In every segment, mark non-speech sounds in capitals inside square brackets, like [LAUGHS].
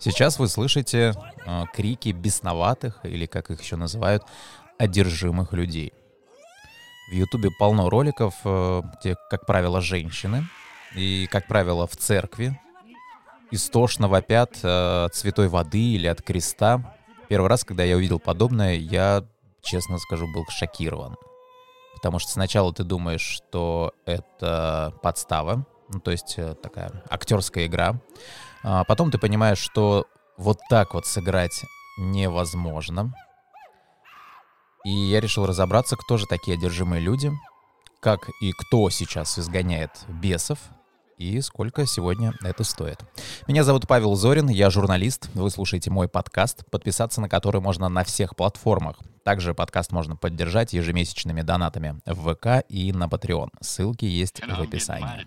Сейчас вы слышите э, крики бесноватых, или как их еще называют, одержимых людей. В Ютубе полно роликов, э, где, как правило, женщины, и, как правило, в церкви, истошно вопят э, от святой воды или от креста. Первый раз, когда я увидел подобное, я, честно скажу, был шокирован. Потому что сначала ты думаешь, что это подстава, ну, то есть э, такая актерская игра. А потом ты понимаешь, что вот так вот сыграть невозможно. И я решил разобраться, кто же такие одержимые люди, как и кто сейчас изгоняет бесов, и сколько сегодня это стоит. Меня зовут Павел Зорин, я журналист, вы слушаете мой подкаст, подписаться на который можно на всех платформах. Также подкаст можно поддержать ежемесячными донатами в ВК и на Patreon. Ссылки есть в описании.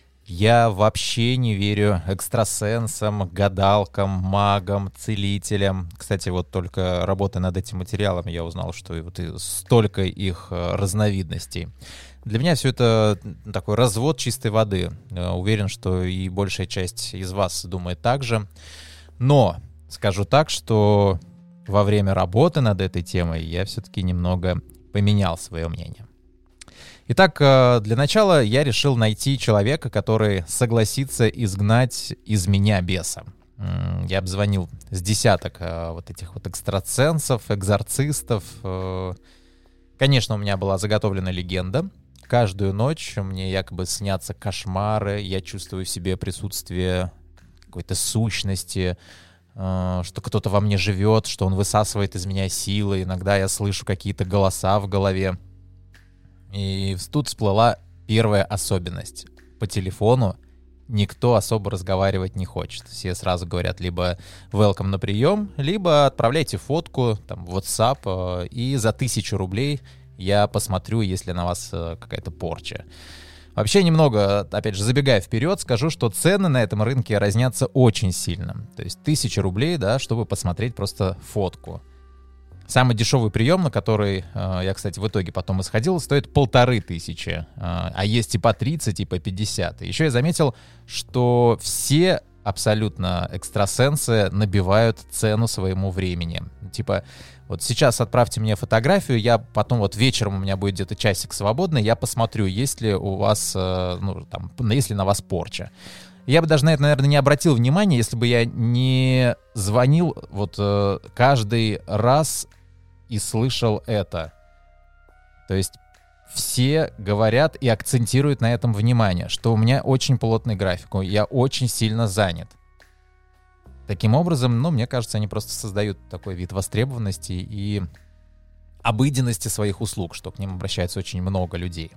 я вообще не верю экстрасенсам, гадалкам, магам, целителям. Кстати, вот только работая над этим материалом, я узнал, что вот столько их э, разновидностей. Для меня все это такой развод чистой воды. Э, уверен, что и большая часть из вас думает так же. Но скажу так, что во время работы над этой темой я все-таки немного поменял свое мнение. Итак, э, для начала я решил найти человека, который согласится изгнать из меня беса. Я обзвонил с десяток э, вот этих вот экстрасенсов, экзорцистов. Э. Конечно, у меня была заготовлена легенда. Каждую ночь мне якобы снятся кошмары, я чувствую в себе присутствие какой-то сущности, что кто-то во мне живет, что он высасывает из меня силы. Иногда я слышу какие-то голоса в голове. И тут всплыла первая особенность. По телефону никто особо разговаривать не хочет. Все сразу говорят либо welcome на прием, либо отправляйте фотку там, в WhatsApp, э, и за тысячу рублей я посмотрю, если на вас э, какая-то порча. Вообще немного, опять же, забегая вперед, скажу, что цены на этом рынке разнятся очень сильно. То есть тысяча рублей, да, чтобы посмотреть просто фотку. Самый дешевый прием, на который э, я, кстати, в итоге потом исходил, стоит полторы тысячи. Э, а есть и по 30, и по 50. Еще я заметил, что все абсолютно экстрасенсы набивают цену своему времени. Типа, вот сейчас отправьте мне фотографию, я потом вот вечером у меня будет где-то часик свободный, я посмотрю, есть ли у вас, э, ну, там, есть ли на вас порча. Я бы даже на это, наверное, не обратил внимания, если бы я не звонил вот каждый раз и слышал это. То есть все говорят и акцентируют на этом внимание, что у меня очень плотный график, я очень сильно занят. Таким образом, ну, мне кажется, они просто создают такой вид востребованности и обыденности своих услуг, что к ним обращается очень много людей.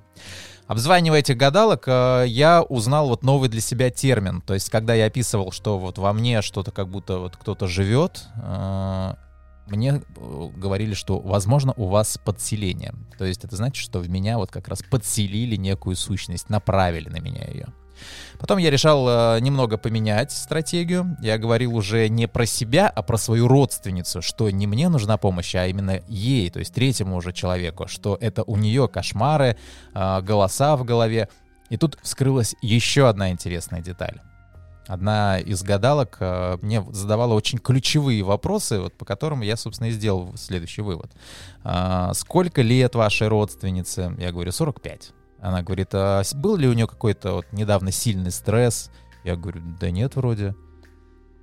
Обзванивая этих гадалок, э, я узнал вот новый для себя термин. То есть, когда я описывал, что вот во мне что-то как будто вот кто-то живет, э, мне э, говорили, что, возможно, у вас подселение. То есть это значит, что в меня вот как раз подселили некую сущность, направили на меня ее. Потом я решал э, немного поменять стратегию. Я говорил уже не про себя, а про свою родственницу, что не мне нужна помощь, а именно ей, то есть третьему уже человеку, что это у нее кошмары, э, голоса в голове. И тут вскрылась еще одна интересная деталь одна из гадалок э, мне задавала очень ключевые вопросы, вот, по которым я, собственно, и сделал следующий вывод. А, сколько лет вашей родственнице? Я говорю, 45. Она говорит, а был ли у нее какой-то вот недавно сильный стресс? Я говорю, да нет, вроде.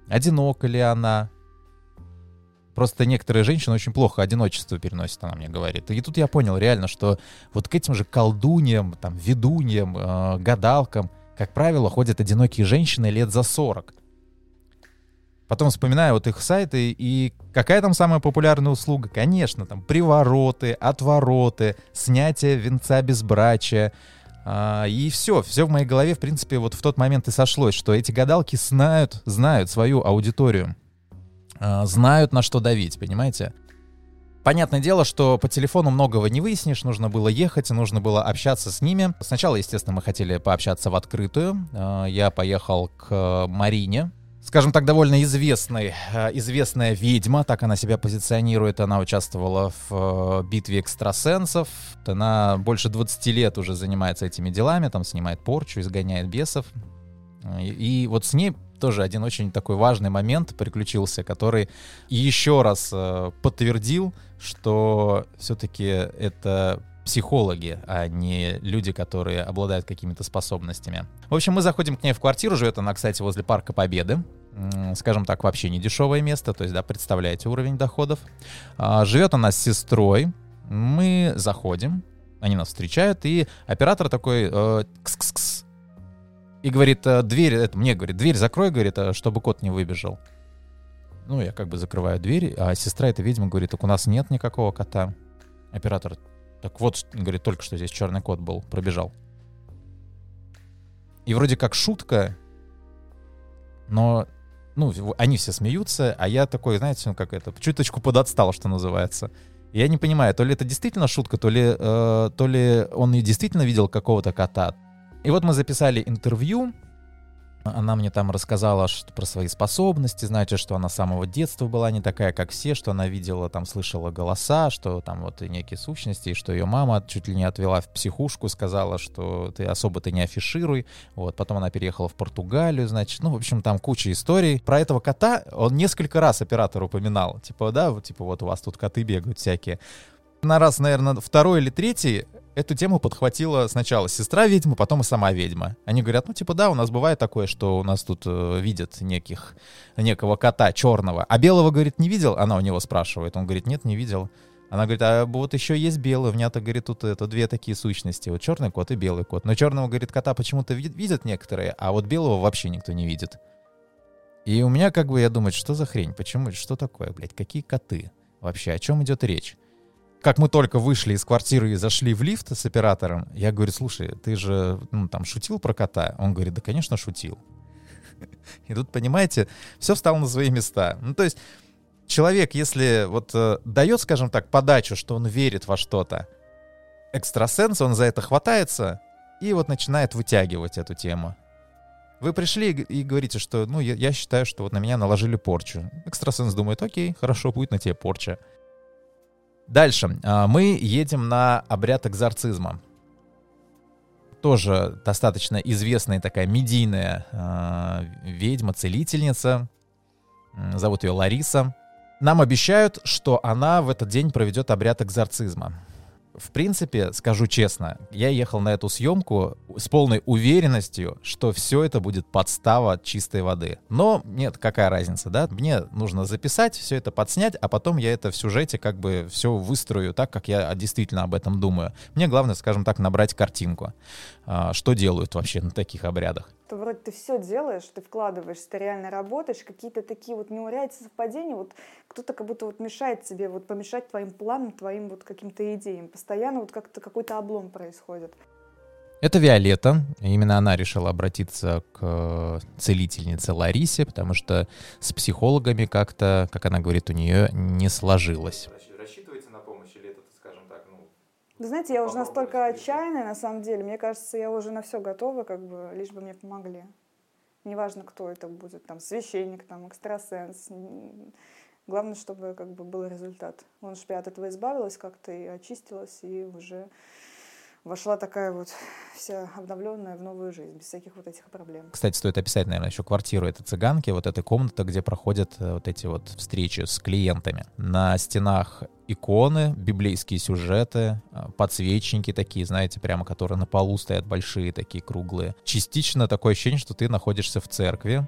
Одинока ли она? Просто некоторые женщины очень плохо одиночество переносят, она мне говорит. И тут я понял реально, что вот к этим же колдуньям, там, ведуньям, э, гадалкам — как правило, ходят одинокие женщины лет за 40. Потом вспоминаю вот их сайты, и какая там самая популярная услуга? Конечно, там привороты, отвороты, снятие венца безбрачия. А, и все, все в моей голове, в принципе, вот в тот момент и сошлось, что эти гадалки знают, знают свою аудиторию, а, знают, на что давить, понимаете? Понятное дело, что по телефону многого не выяснишь, нужно было ехать, нужно было общаться с ними. Сначала, естественно, мы хотели пообщаться в открытую. Э, я поехал к Марине, скажем так, довольно известной, э, известная ведьма, так она себя позиционирует. Она участвовала в э, битве экстрасенсов. Она больше 20 лет уже занимается этими делами, там снимает порчу, изгоняет бесов. И, и вот с ней тоже один очень такой важный момент приключился, который еще раз подтвердил, что все-таки это психологи, а не люди, которые обладают какими-то способностями. В общем, мы заходим к ней в квартиру, живет она, кстати, возле Парка Победы. Скажем так, вообще не дешевое место, то есть, да, представляете уровень доходов. А, живет она с сестрой. Мы заходим, они нас встречают, и оператор такой э, кс-кс-кс, и говорит, «Э, дверь, это мне говорит, дверь закрой, говорит, э, чтобы кот не выбежал. Ну, я как бы закрываю дверь, а сестра эта ведьма говорит, так у нас нет никакого кота. Оператор, так вот, говорит, только что здесь черный кот был, пробежал. И вроде как шутка, но, ну, они все смеются, а я такой, знаете, ну как это, чуточку подотстал, что называется. Я не понимаю, то ли это действительно шутка, то ли, э, то ли он и действительно видел какого-то кота, и вот мы записали интервью. Она мне там рассказала что, про свои способности, значит, что она с самого детства была не такая, как все, что она видела, там, слышала голоса, что там вот и некие сущности, и что ее мама чуть ли не отвела в психушку, сказала, что ты особо ты не афишируй. Вот, потом она переехала в Португалию, значит, ну, в общем, там куча историй. Про этого кота он несколько раз оператор упоминал. Типа, да, вот, типа, вот у вас тут коты бегают всякие. На раз, наверное, второй или третий эту тему подхватила сначала сестра ведьмы, потом и сама ведьма. Они говорят, ну, типа, да, у нас бывает такое, что у нас тут э, видят неких, некого кота черного. А белого, говорит, не видел? Она у него спрашивает. Он говорит, нет, не видел. Она говорит, а вот еще есть белый, у меня-то, говорит, тут это две такие сущности, вот черный кот и белый кот. Но черного, говорит, кота почему-то видят некоторые, а вот белого вообще никто не видит. И у меня как бы, я думаю, что за хрень, почему, что такое, блядь, какие коты? Вообще, о чем идет речь? Как мы только вышли из квартиры и зашли в лифт с оператором, я говорю, слушай, ты же, ну, там, шутил про кота? Он говорит, да, конечно, шутил. [LAUGHS] И тут, понимаете, все встало на свои места. Ну, то есть, человек, если вот э, дает, скажем так, подачу, что он верит во что-то, экстрасенс, он за это хватается и вот начинает вытягивать эту тему. Вы пришли и говорите, что, ну, я, я считаю, что вот на меня наложили порчу. Экстрасенс думает, окей, хорошо, будет на тебе порча. Дальше. А, мы едем на обряд экзорцизма. Тоже достаточно известная такая медийная э, ведьма, целительница. Зовут ее Лариса. Нам обещают, что она в этот день проведет обряд экзорцизма в принципе, скажу честно, я ехал на эту съемку с полной уверенностью, что все это будет подстава чистой воды. Но нет, какая разница, да? Мне нужно записать, все это подснять, а потом я это в сюжете как бы все выстрою так, как я действительно об этом думаю. Мне главное, скажем так, набрать картинку. А, что делают вообще на таких обрядах? То вроде ты все делаешь, ты вкладываешься, ты реально работаешь, какие-то такие вот неурядицы, совпадения, вот кто-то как будто вот мешает тебе, вот помешать твоим планам, твоим вот каким-то идеям. Постоянно вот как-то какой-то облом происходит. Это Виолетта. Именно она решила обратиться к целительнице Ларисе, потому что с психологами как-то, как она говорит, у нее не сложилось. Вы знаете, я уже настолько отчаянная, на самом деле. Мне кажется, я уже на все готова, как бы, лишь бы мне помогли. Неважно, кто это будет, там, священник, там, экстрасенс. Главное, чтобы как бы был результат. Он же от этого избавилась как-то и очистилась, и уже вошла такая вот вся обновленная в новую жизнь, без всяких вот этих проблем. Кстати, стоит описать, наверное, еще квартиру этой цыганки, вот эта комната, где проходят э, вот эти вот встречи с клиентами. На стенах иконы, библейские сюжеты, э, подсвечники такие, знаете, прямо которые на полу стоят большие, такие круглые. Частично такое ощущение, что ты находишься в церкви,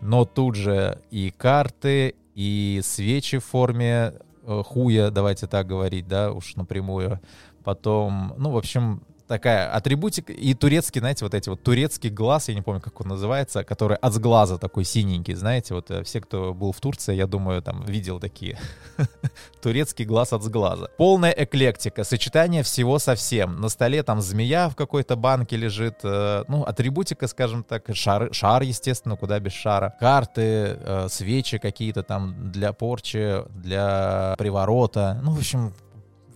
но тут же и карты, и свечи в форме э, хуя, давайте так говорить, да, уж напрямую, Потом, ну, в общем, такая атрибутика. И турецкий, знаете, вот эти вот турецкий глаз, я не помню, как он называется, который от глаза такой синенький, знаете, вот э, все, кто был в Турции, я думаю, там видел такие. [LAUGHS] турецкий глаз от глаза. Полная эклектика, сочетание всего со всем. На столе там змея в какой-то банке лежит, э, ну, атрибутика, скажем так, шар, шар, естественно, куда без шара, карты, э, свечи какие-то там для порчи, для приворота, ну, в общем,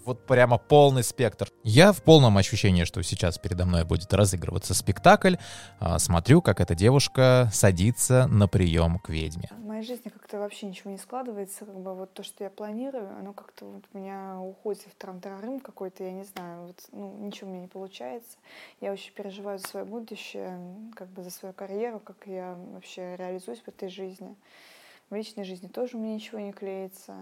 вот прямо полный спектр. Я в полном ощущении, что сейчас передо мной будет разыгрываться спектакль, а, смотрю, как эта девушка садится на прием к ведьме. В моей жизни как-то вообще ничего не складывается, как бы вот то, что я планирую, оно как-то вот у меня уходит в трам-тарарым какой-то, я не знаю, вот, ну, ничего у меня не получается. Я очень переживаю за свое будущее, как бы за свою карьеру, как я вообще реализуюсь в этой жизни. В личной жизни тоже у меня ничего не клеится.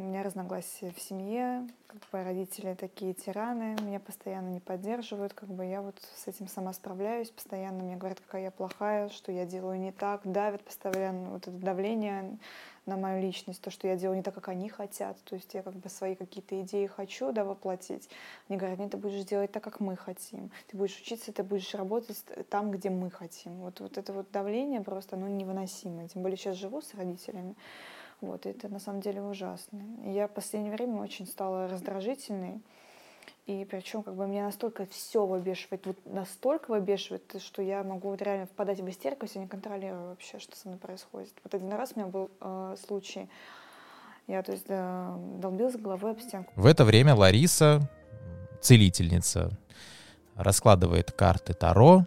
У меня разногласия в семье, как бы родители такие тираны, меня постоянно не поддерживают, как бы я вот с этим сама справляюсь, постоянно. Мне говорят, какая я плохая, что я делаю не так, давят постоянно вот это давление на мою личность, то, что я делаю не так, как они хотят, то есть я как бы свои какие-то идеи хочу, да, воплотить. Они говорят, нет, ты будешь делать так, как мы хотим, ты будешь учиться, ты будешь работать там, где мы хотим. Вот, вот это вот давление просто, оно невыносимо, тем более сейчас живу с родителями, вот, это на самом деле ужасно. Я в последнее время очень стала раздражительной. И причем как бы меня настолько все выбешивает, вот настолько выбешивает, что я могу вот реально впадать в истерику, если не контролирую вообще, что со мной происходит. Вот один раз у меня был э, случай, я то есть э, долбилась головой об стенку. В это время Лариса, целительница, раскладывает карты Таро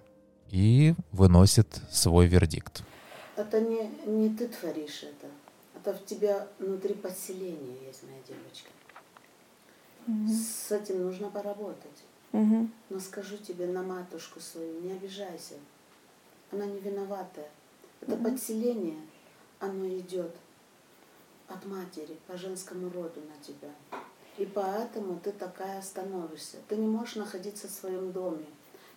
и выносит свой вердикт. Это не, не ты творишь это это в тебя внутри подселения есть, моя девочка. Угу. С этим нужно поработать. Угу. Но скажу тебе на матушку свою, не обижайся. Она не виноватая. Это угу. подселение, оно идет от матери по женскому роду на тебя. И поэтому ты такая становишься. Ты не можешь находиться в своем доме.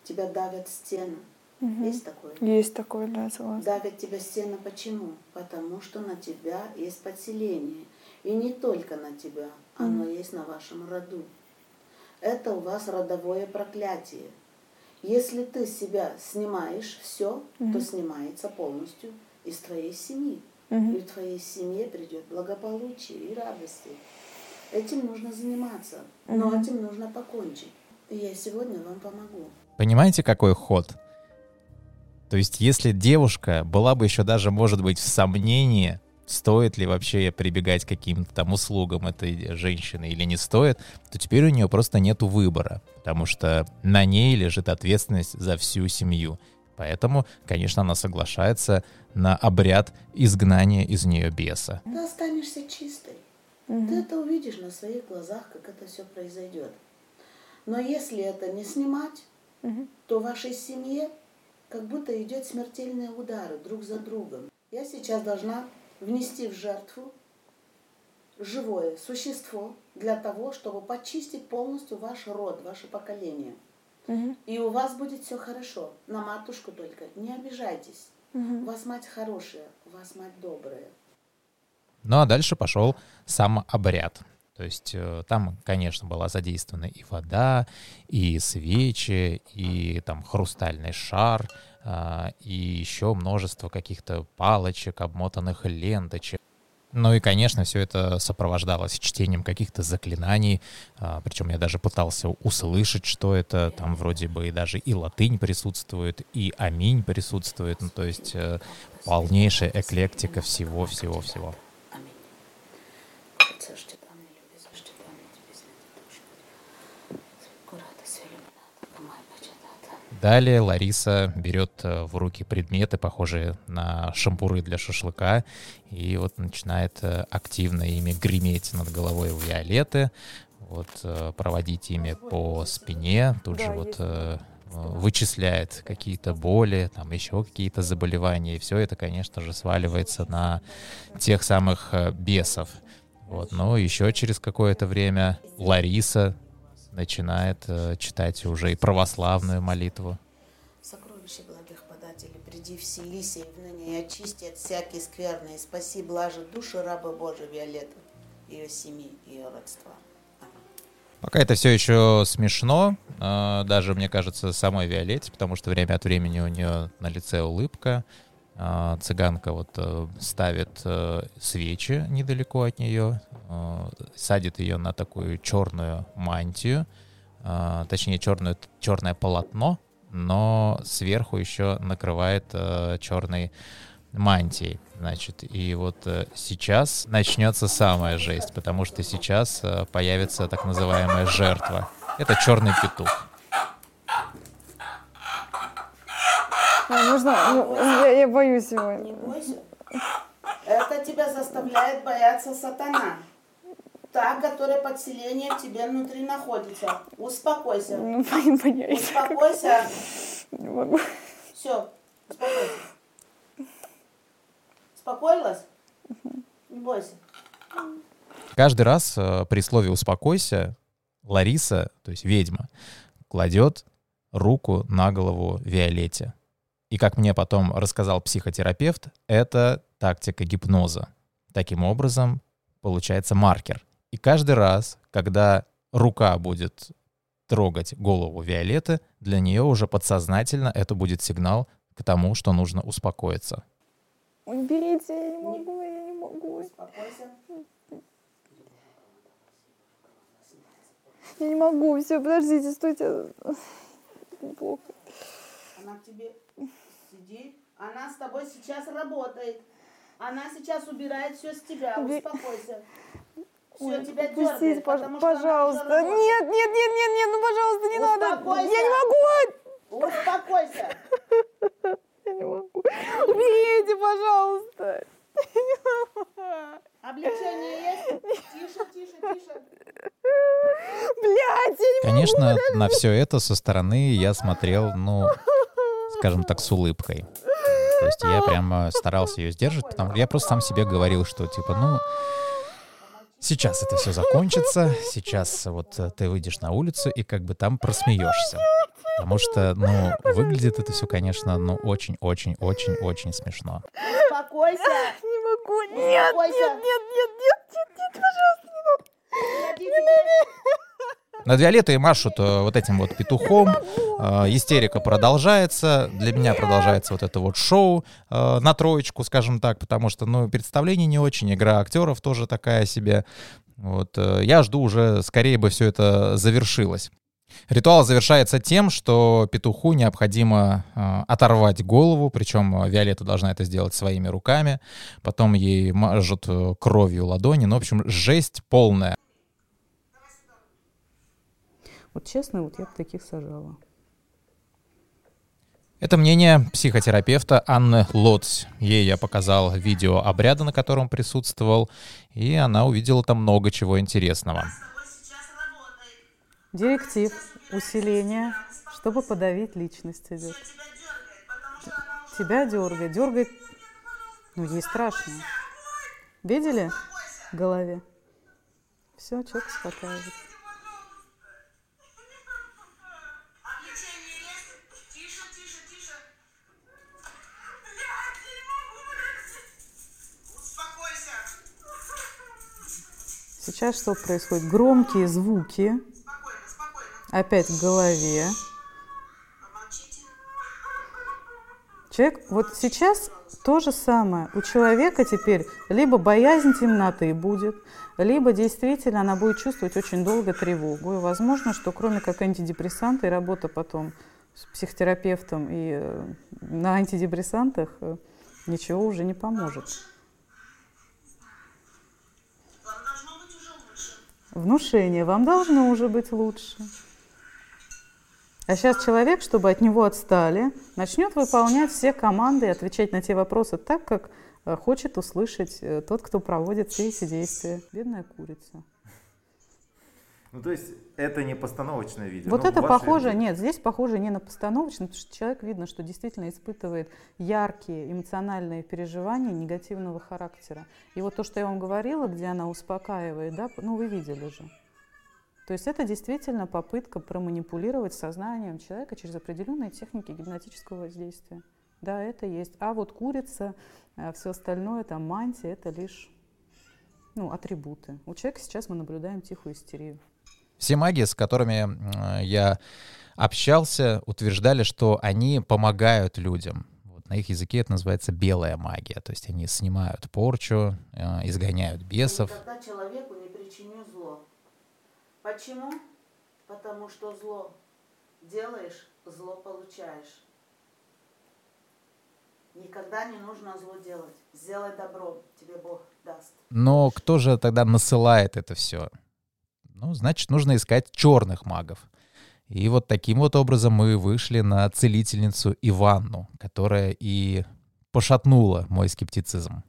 Тебя давят стены. Угу. Есть такое? Есть такое, да, согласна. Давят тебя стены почему? Потому что на тебя есть подселение. И не только на тебя, оно угу. есть на вашем роду. Это у вас родовое проклятие. Если ты себя снимаешь все, угу. то снимается полностью из твоей семьи. Угу. И в твоей семье придет благополучие и радости. Этим нужно заниматься, но угу. этим нужно покончить. И я сегодня вам помогу. Понимаете, какой ход? То есть, если девушка была бы еще даже, может быть, в сомнении, стоит ли вообще прибегать к каким-то там услугам этой женщины или не стоит, то теперь у нее просто нет выбора, потому что на ней лежит ответственность за всю семью. Поэтому, конечно, она соглашается на обряд изгнания из нее беса. Ты останешься чистой. Угу. Ты это увидишь на своих глазах, как это все произойдет. Но если это не снимать, угу. то в вашей семье как будто идет смертельные удары друг за другом. Я сейчас должна внести в жертву живое существо для того, чтобы почистить полностью ваш род, ваше поколение. Угу. И у вас будет все хорошо. На матушку только не обижайтесь. Угу. У вас мать хорошая, у вас мать добрая. Ну а дальше пошел сам обряд. То есть э, там, конечно, была задействована и вода, и свечи, и там хрустальный шар, а, и еще множество каких-то палочек, обмотанных ленточек. Ну и, конечно, все это сопровождалось чтением каких-то заклинаний, а, причем я даже пытался услышать, что это, там вроде бы и даже и латынь присутствует, и аминь присутствует, ну то есть э, полнейшая эклектика всего-всего-всего. Далее Лариса берет э, в руки предметы, похожие на шампуры для шашлыка, и вот начинает э, активно ими греметь над головой у Виолетты, вот, э, проводить ими по спине, тут же вот вычисляет какие-то боли, там еще какие-то заболевания, и все это, конечно же, сваливается на тех самых бесов. Вот, но еще через какое-то время Лариса начинает э, читать уже и православную молитву. Сокровище благих подателей, приди вселись и ныне очисти от всякой скверны, и спаси блажи души раба Божия Виолетту, ее семьи, ее родства. Пока это все еще смешно, э, даже, мне кажется, самой Виолетте, потому что время от времени у нее на лице улыбка. Э, цыганка вот э, ставит свечи недалеко от нее, садит ее на такую черную мантию, точнее черную, черное полотно, но сверху еще накрывает черной мантией. Значит, и вот э, сейчас начнется самая жесть, потому что сейчас э, появится так называемая жертва. Это черный петух. А, нужно, ну, я, я боюсь его. Не бойся. Это тебя заставляет бояться сатана. Та, которая подселение в тебе внутри находится. Успокойся. Ну, [LAUGHS] боюсь. Успокойся. Не могу. Все, успокойся. Успокоилась? Не бойся. Каждый раз э, при слове «успокойся» Лариса, то есть ведьма, кладет руку на голову Виолетте. И как мне потом рассказал психотерапевт, это тактика гипноза. Таким образом, получается маркер. И каждый раз, когда рука будет трогать голову Виолетты, для нее уже подсознательно это будет сигнал к тому, что нужно успокоиться. Уберите, я не могу, я не могу. Успокойся. Я не могу, все, подождите, стойте. Плохо. Она к тебе она с тобой сейчас работает. Она сейчас убирает все с тебя, успокойся. Все, Ой, тебя отпустите, дергает, пож- потому пожалуйста. Нет, нет, нет, нет, нет, ну пожалуйста, не надо. Успокойся. Я не могу. Успокойся. Я не могу. Уберите, пожалуйста. Облегчение есть? Тише, тише, тише. Блядь, я не Конечно, на все это со стороны я смотрел, ну, скажем так, с улыбкой. То есть я прямо старался ее сдерживать, потому что я просто сам себе говорил, что типа, ну, сейчас это все закончится, сейчас вот э, ты выйдешь на улицу и как бы там просмеешься. Потому что, ну, выглядит это все, конечно, ну, очень-очень-очень-очень смешно. Успокойся. не могу. Нет, нет, нет, нет, нет, нет, нет, пожалуйста, не надо. Над Виолеттой машут вот этим вот петухом. Э, Истерика продолжается. Для меня продолжается вот это вот шоу э, на троечку, скажем так, потому что, ну, представление не очень, игра актеров тоже такая себе. Вот, э, я жду уже, скорее бы все это завершилось. Ритуал завершается тем, что петуху необходимо э, оторвать голову, причем Виолетта должна это сделать своими руками, потом ей мажут э, кровью ладони, ну, в общем, жесть полная. Вот честно, вот я бы таких сажала. Это мнение психотерапевта Анны Лотс. Ей я показал видео обряда, на котором присутствовал, и она увидела там много чего интересного. Директив, усиление, чтобы подавить личность идет. Тебя дергает, дергает, ну ей страшно. Видели в голове? Все, человек успокаивается. Сейчас что происходит? Громкие звуки, опять в голове. Человек, вот сейчас то же самое. У человека теперь либо боязнь темноты будет, либо действительно она будет чувствовать очень долго тревогу. И возможно, что кроме как антидепрессанта и работа потом с психотерапевтом и э, на антидепрессантах э, ничего уже не поможет. Вам должно быть уже лучше. Внушение вам должно уже быть лучше. А сейчас человек, чтобы от него отстали, начнет выполнять все команды и отвечать на те вопросы так, как э, хочет услышать э, тот, кто проводит все эти действия. Бедная курица. Ну, то есть это не постановочное видео. Вот ну, это похоже, видео. нет, здесь похоже не на постановочное, потому что человек видно, что действительно испытывает яркие эмоциональные переживания негативного характера. И вот то, что я вам говорила, где она успокаивает, да, ну вы видели же. То есть это действительно попытка проманипулировать сознанием человека через определенные техники гипнотического воздействия. Да, это есть. А вот курица, все остальное, там мантия, это лишь ну, атрибуты. У человека сейчас мы наблюдаем тихую истерию. Все маги, с которыми я общался, утверждали, что они помогают людям. Вот на их языке это называется белая магия. То есть они снимают порчу, э, изгоняют бесов. Никогда человеку не причиню зло. Почему? Потому что зло делаешь, зло получаешь. Никогда не нужно зло делать. Сделай добро, тебе Бог даст. Но кто же тогда насылает это все? Ну, значит, нужно искать черных магов. И вот таким вот образом мы вышли на целительницу Иванну, которая и пошатнула мой скептицизм.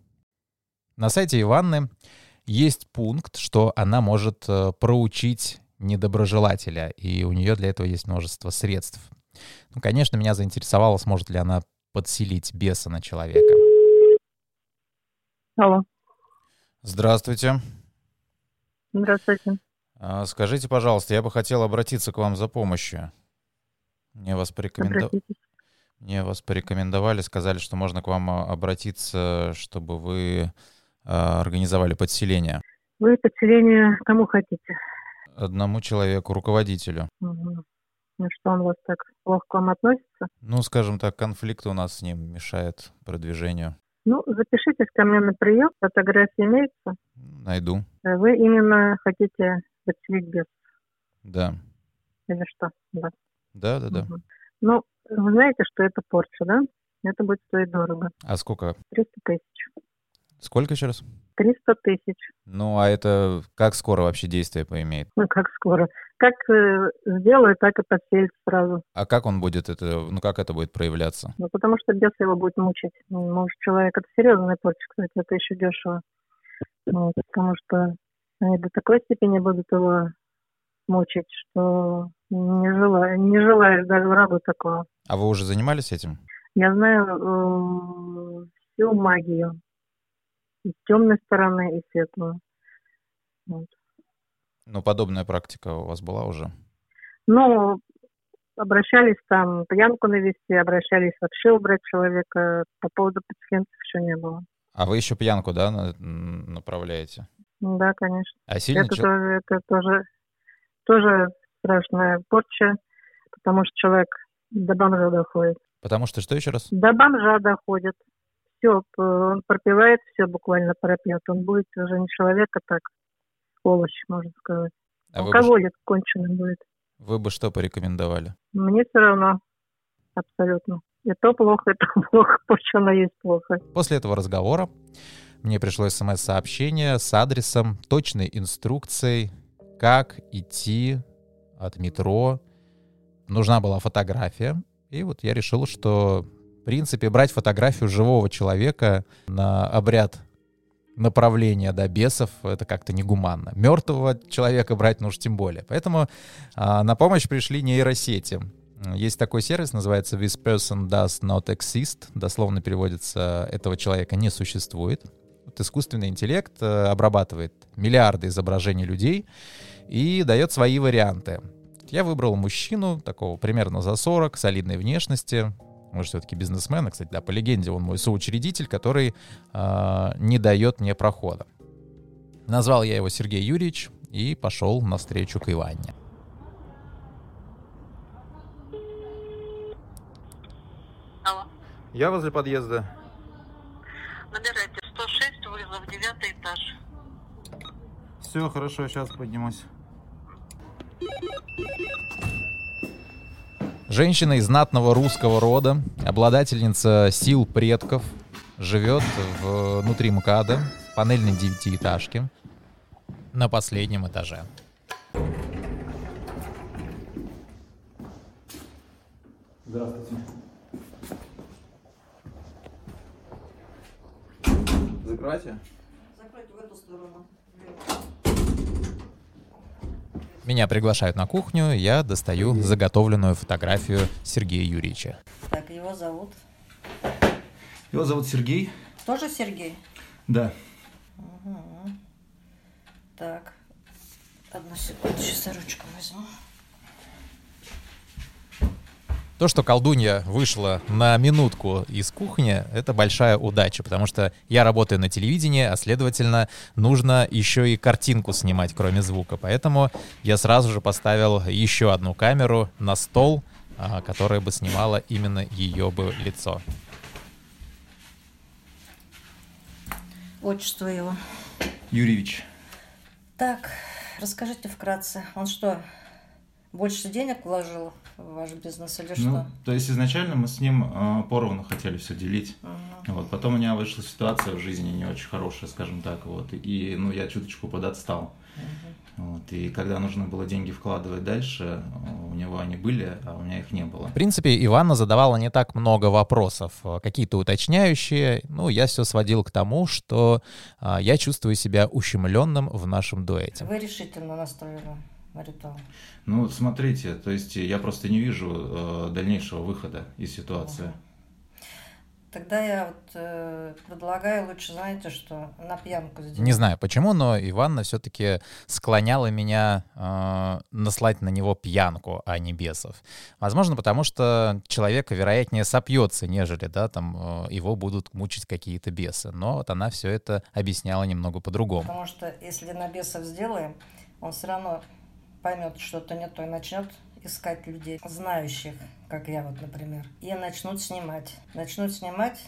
На сайте Иванны есть пункт, что она может э, проучить недоброжелателя, и у нее для этого есть множество средств. Ну, конечно, меня заинтересовало, сможет ли она подселить беса на человека. Алло. Здравствуйте. Здравствуйте. А, скажите, пожалуйста, я бы хотел обратиться к вам за помощью. Мне вас, порекоменда... Мне вас порекомендовали, сказали, что можно к вам а, обратиться, чтобы вы э, организовали подселение. Вы подселение кому хотите? Одному человеку, руководителю. Угу. Ну что, он вас так плохо к вам относится? Ну, скажем так, конфликт у нас с ним мешает продвижению. Ну, запишитесь ко мне на прием, фотографии имеются? Найду. Вы именно хотите подселить бес? Да. Или что? Да. Да, да, да. Угу. Ну, вы знаете, что это порча, да? Это будет стоить дорого. А сколько? 300 тысяч. Сколько еще раз? 300 тысяч. Ну, а это как скоро вообще действие поимеет? Ну, как скоро? Как э, сделаю, так и подселит сразу. А как он будет это, ну, как это будет проявляться? Ну, потому что бес его будет мучить. Ну, может, человек, это серьезная порча, кстати, это еще дешево. Ну, потому что они до такой степени будут его мучить, что не, желаю, не желаешь даже врагу такого. А вы уже занимались этим? Я знаю э, всю магию. И темной стороны, и светлую. Вот. Ну, подобная практика у вас была уже? Ну, обращались там пьянку навести, обращались вообще убрать человека. По поводу пациентов еще не было. А вы еще пьянку, да, направляете? Да, конечно. А сильно это, тоже, это тоже, тоже страшная порча, потому что человек до бомжа доходит. Потому что что еще раз? До бомжа доходит. Все, он пропивает, все буквально пропьет. Он будет уже не человек, а так овощ, можно сказать. А Алкоголик бы... конченый будет. Вы бы что порекомендовали? Мне все равно. Абсолютно. И то плохо, это [LAUGHS] плохо, почему есть плохо. После этого разговора мне пришло смс-сообщение с адресом, точной инструкцией, как идти от метро. Нужна была фотография. И вот я решил, что, в принципе, брать фотографию живого человека на обряд направления, да, бесов, это как-то негуманно. Мертвого человека брать, ну уж тем более. Поэтому а, на помощь пришли нейросети. Есть такой сервис, называется This person does not exist. Дословно переводится «этого человека не существует». Вот искусственный интеллект э, обрабатывает миллиарды изображений людей и дает свои варианты. Я выбрал мужчину, такого примерно за 40, солидной внешности, может, все-таки бизнесмен, а, кстати, да, по легенде он мой соучредитель, который э, не дает мне прохода. Назвал я его Сергей Юрьевич и пошел навстречу к Иванне. Алло. Я возле подъезда. Набирайте 106, вызов, девятый этаж. Все, хорошо, сейчас поднимусь. Женщина из знатного русского рода, обладательница сил предков, живет внутри МКАДа, в панельной девятиэтажке, на последнем этаже. Здравствуйте. Закройте. Закройте в эту сторону. Меня приглашают на кухню, я достаю заготовленную фотографию Сергея Юрьевича. Так, его зовут? Его зовут Сергей. Тоже Сергей? Да. Угу. Так, одну секунду, сейчас ручку возьму. То, что колдунья вышла на минутку из кухни, это большая удача, потому что я работаю на телевидении, а следовательно, нужно еще и картинку снимать, кроме звука. Поэтому я сразу же поставил еще одну камеру на стол, а, которая бы снимала именно ее бы лицо. Отчество его. Юрьевич. Так, расскажите вкратце. Он что, больше денег вложил в ваш бизнес или Ну, что? то есть изначально мы с ним э, поровну хотели все делить. Мгм. Вот, потом у меня вышла ситуация в жизни не очень хорошая, скажем так, вот, и, ну, я чуточку подотстал. Вот, и когда нужно было деньги вкладывать дальше, у него они были, а у меня их не было. В принципе, Иванна задавала не так много вопросов, э, какие-то уточняющие. Ну, я все сводил к тому, что а, я чувствую себя ущемленным в нашем дуэте. Вы решительно настроены на ритуал. Ну, вот смотрите, то есть я просто не вижу э, дальнейшего выхода из ситуации. Тогда я вот э, предлагаю лучше, знаете, что на пьянку сделать. Не знаю почему, но Иванна все-таки склоняла меня э, наслать на него пьянку, а не бесов. Возможно, потому что человека, вероятнее, сопьется, нежели, да, там, э, его будут мучить какие-то бесы. Но вот она все это объясняла немного по-другому. Потому что если на бесов сделаем, он все равно поймет что-то не то и начнет искать людей, знающих, как я вот, например, и начнут снимать. Начнут снимать,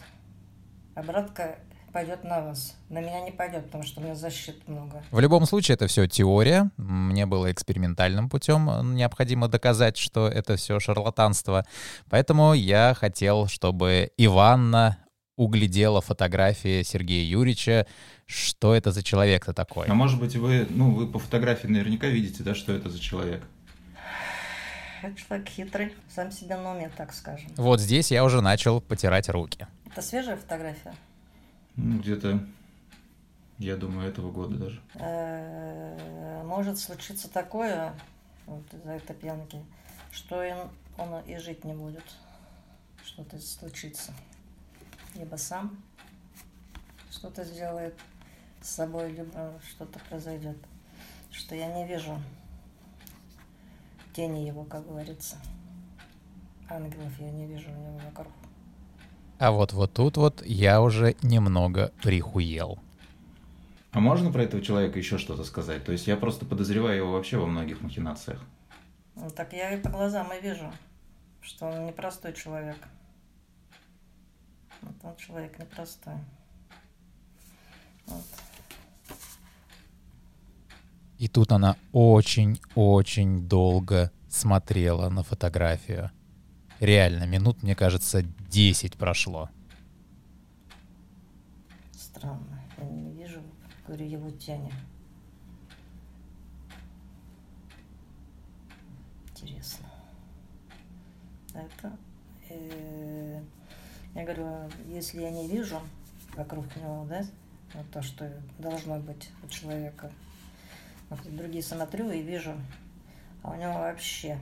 обратка пойдет на вас. На меня не пойдет, потому что у меня защит много. В любом случае, это все теория. Мне было экспериментальным путем необходимо доказать, что это все шарлатанство. Поэтому я хотел, чтобы Иванна углядела фотографии Сергея Юрьевича, что это за человек-то такой. А может быть вы, ну, вы по фотографии наверняка видите, да, что это за человек? Я человек хитрый, сам себе на уме, так скажем. Вот здесь я уже начал потирать руки. Это свежая фотография? Ну, где-то, я думаю, этого года даже. Э, Может случиться такое, вот из-за этой пьянки, что он и жить не будет. Что-то случится. Либо сам что-то сделает с собой, либо что-то произойдет. Что я не вижу тени его, как говорится. Ангелов я не вижу у него вокруг. А вот вот тут вот я уже немного прихуел. А можно про этого человека еще что-то сказать? То есть я просто подозреваю его вообще во многих махинациях. Ну, так я и по глазам и вижу, что он непростой человек. Вот он человек непростой. Вот. И тут она очень-очень долго смотрела на фотографию. Реально, минут, мне кажется, 10 прошло. Странно. Я не вижу, говорю, его тени. Интересно. Это... э, я говорю, если я не вижу вокруг него, да, вот то, что должно быть у человека, вот другие смотрю и вижу, а у него вообще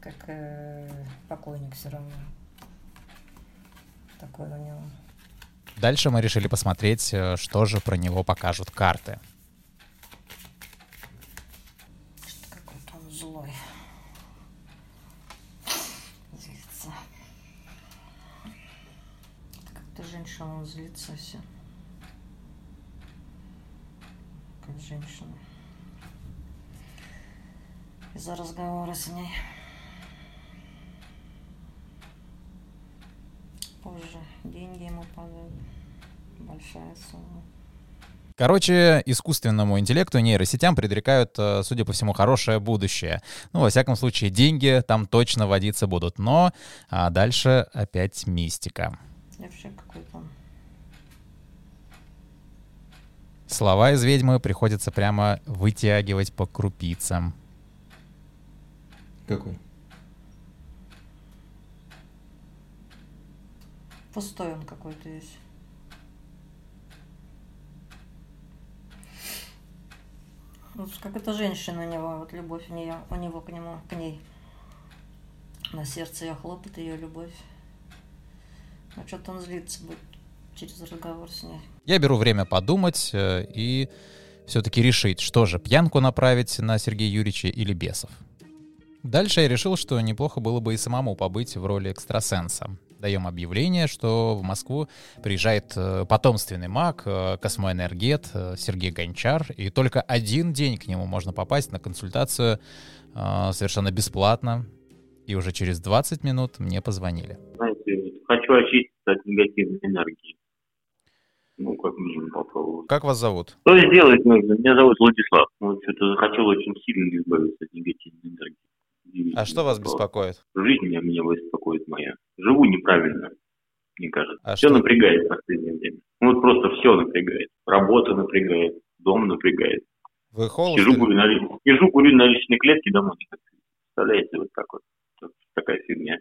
как э, покойник все равно. Такой у него. Дальше мы решили посмотреть, э, что же про него покажут карты. Что какой-то он злой. Злится. Как-то женщина он злится все. Как женщина. Из-за разговора с ней. Позже деньги ему падают. Большая сумма. Короче, искусственному интеллекту нейросетям предрекают, э, судя по всему, хорошее будущее. Ну, во всяком случае, деньги там точно водиться будут. Но а дальше опять мистика. И вообще какой-то он Слова из ведьмы приходится прямо вытягивать по крупицам. Какой? Пустой он какой-то весь. Вот как эта женщина у него, вот любовь у нее, у него к нему, к ней. На сердце ее хлопает ее любовь. А что-то он злится будет через разговор с ней. Я беру время подумать э, и все-таки решить, что же, пьянку направить на Сергея Юрьевича или бесов. Дальше я решил, что неплохо было бы и самому побыть в роли экстрасенса. Даем объявление, что в Москву приезжает э, потомственный маг, э, космоэнергет Сергей Гончар, и только один день к нему можно попасть на консультацию совершенно бесплатно. И уже через 20 минут мне позвонили. Знаете, хочу очиститься от негативной энергии. Ну, как минимум попробовать. Как вас зовут? Что сделать нужно? Меня зовут Владислав. Ну, что-то захотел очень сильно избавиться от негативной энергии. А что вас беспокоит? Жизнь меня, меня беспокоит моя. Живу неправильно, мне кажется. А все что? напрягает в последнее время. Ну, вот просто все напрягает. Работа напрягает, дом напрягает. Вы холосты? Сижу, курю на, ли- сижу, курю на личной клетке домой. Представляете, вот так вот. Вот такая фигня.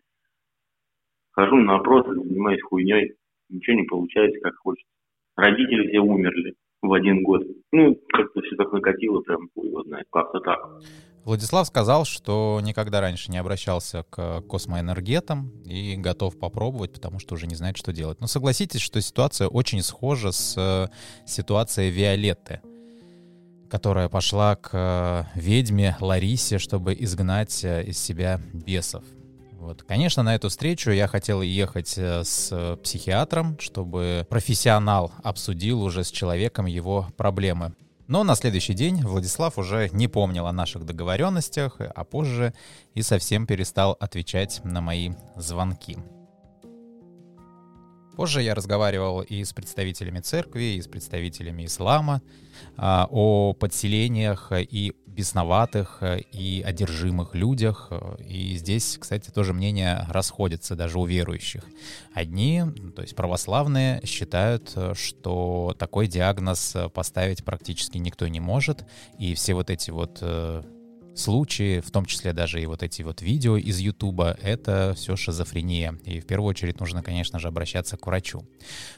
Хожу на опросы, занимаюсь хуйней. Ничего не получается, как хочется. Родители все умерли в один год. Ну, как-то все так накатило, прям его знает. Как-то так. Владислав сказал, что никогда раньше не обращался к космоэнергетам и готов попробовать, потому что уже не знает, что делать. Но согласитесь, что ситуация очень схожа с э, ситуацией Виолетты, которая пошла к э, ведьме Ларисе, чтобы изгнать э, из себя бесов. Вот. Конечно, на эту встречу я хотел ехать э, с э, психиатром, чтобы профессионал обсудил уже с человеком его проблемы. Но на следующий день Владислав уже не помнил о наших договоренностях, а позже и совсем перестал отвечать на мои звонки. Позже я разговаривал и с представителями церкви, и с представителями ислама а, о подселениях и бесноватых, э, и одержимых людях. И здесь, кстати, тоже мнения расходятся даже у верующих. Одни, то есть православные, считают, э, что такой диагноз э, поставить практически никто не может, и все вот эти вот случаи, в том числе даже и вот эти вот видео из Ютуба, это все шизофрения. И в первую очередь нужно, конечно же, обращаться к врачу.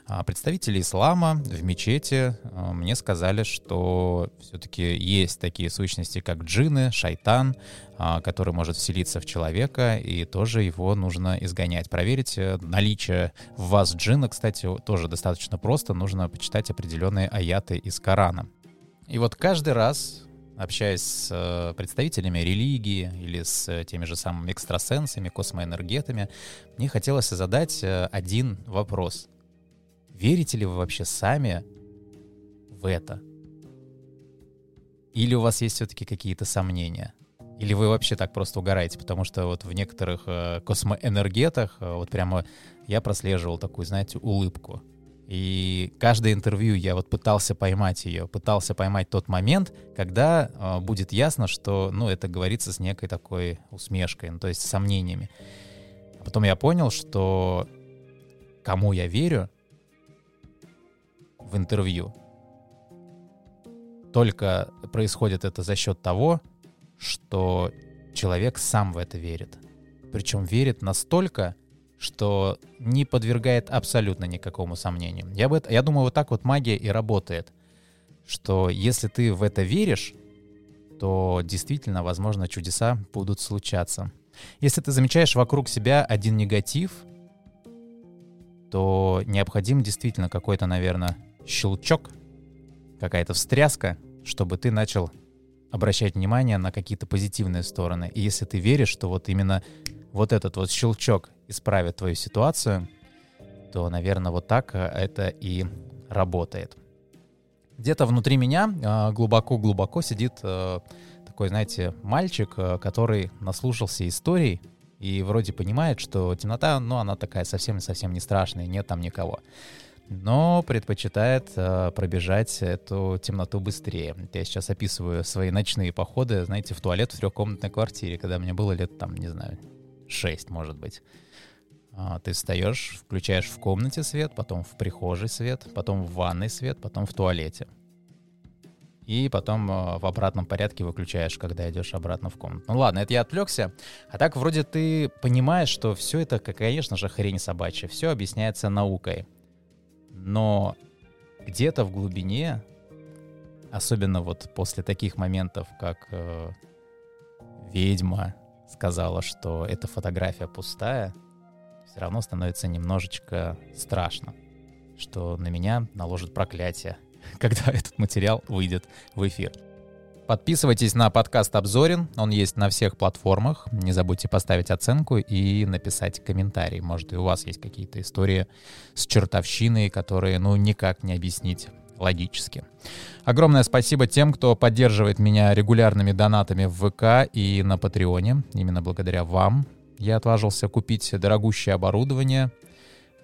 А Представители ислама в мечети а, мне сказали, что все-таки есть такие сущности, как джинны, шайтан, а, который может вселиться в человека, и тоже его нужно изгонять. Проверить э, наличие в вас джинна, кстати, тоже достаточно просто. Нужно почитать определенные аяты из Корана. И вот каждый раз общаясь с э, представителями религии или с э, теми же самыми экстрасенсами, космоэнергетами, мне хотелось задать э, один вопрос. Верите ли вы вообще сами в это? Или у вас есть все-таки какие-то сомнения? Или вы вообще так просто угораете? Потому что вот в некоторых космоэнергетах вот прямо я прослеживал такую, знаете, улыбку. И каждое интервью я вот пытался поймать ее, пытался поймать тот момент, когда э, будет ясно, что, ну, это говорится с некой такой усмешкой, ну, то есть с сомнениями. А потом я понял, что кому я верю в интервью, только происходит это за счет того, что человек сам в это верит. Причем верит настолько, что не подвергает абсолютно никакому сомнению. Я, бы, я думаю, вот так вот магия и работает. Что если ты в это веришь, то действительно, возможно, чудеса будут случаться. Если ты замечаешь вокруг себя один негатив, то необходим действительно какой-то, наверное, щелчок, какая-то встряска, чтобы ты начал обращать внимание на какие-то позитивные стороны. И если ты веришь, что вот именно вот этот вот щелчок исправит твою ситуацию, то, наверное, вот так э, это и работает. Где-то внутри меня э, глубоко-глубоко сидит э, такой, знаете, мальчик, который наслушался историй и вроде понимает, что темнота, ну, она такая совсем-совсем не страшная, нет там никого. Но предпочитает пробежать эту темноту быстрее. Я сейчас описываю свои ночные походы, знаете, в туалет в трехкомнатной квартире, когда мне было лет, там, не знаю, 6, может быть. А, ты встаешь, включаешь в комнате свет, потом в прихожей свет, потом в ванной свет, потом в туалете. И потом а, в обратном порядке выключаешь, когда идешь обратно в комнату. Ну ладно, это я отвлекся. А так вроде ты понимаешь, что все это, конечно же, хрень собачья. Все объясняется наукой. Но где-то в глубине, особенно вот после таких моментов, как э, ведьма сказала, что эта фотография пустая, все равно становится немножечко страшно, что на меня наложит проклятие, [LAUGHS] когда этот материал выйдет в эфир. Подписывайтесь на подкаст Обзорин, он есть на всех платформах. Не забудьте поставить оценку и написать комментарий. Может, и у вас есть какие-то истории с чертовщиной, которые, ну, никак не объяснить логически. Огромное спасибо тем, кто поддерживает меня регулярными донатами в ВК и на Патреоне. Именно благодаря вам я отважился купить дорогущее оборудование.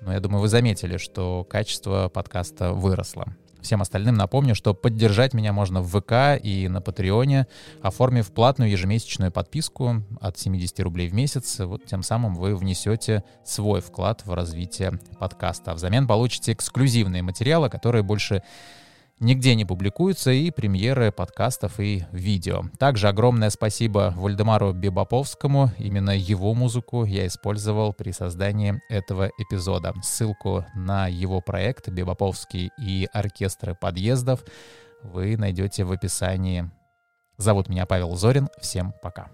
Но я думаю, вы заметили, что качество подкаста выросло. Всем остальным напомню, что поддержать меня можно в ВК и на Патреоне, оформив платную ежемесячную подписку от 70 рублей в месяц. Вот тем самым вы внесете свой вклад в развитие подкаста. Взамен получите эксклюзивные материалы, которые больше нигде не публикуются, и премьеры подкастов и видео. Также огромное спасибо Вальдемару Бибаповскому. Именно его музыку я использовал при создании этого эпизода. Ссылку на его проект «Бибаповский и оркестры подъездов» вы найдете в описании. Зовут меня Павел Зорин. Всем пока.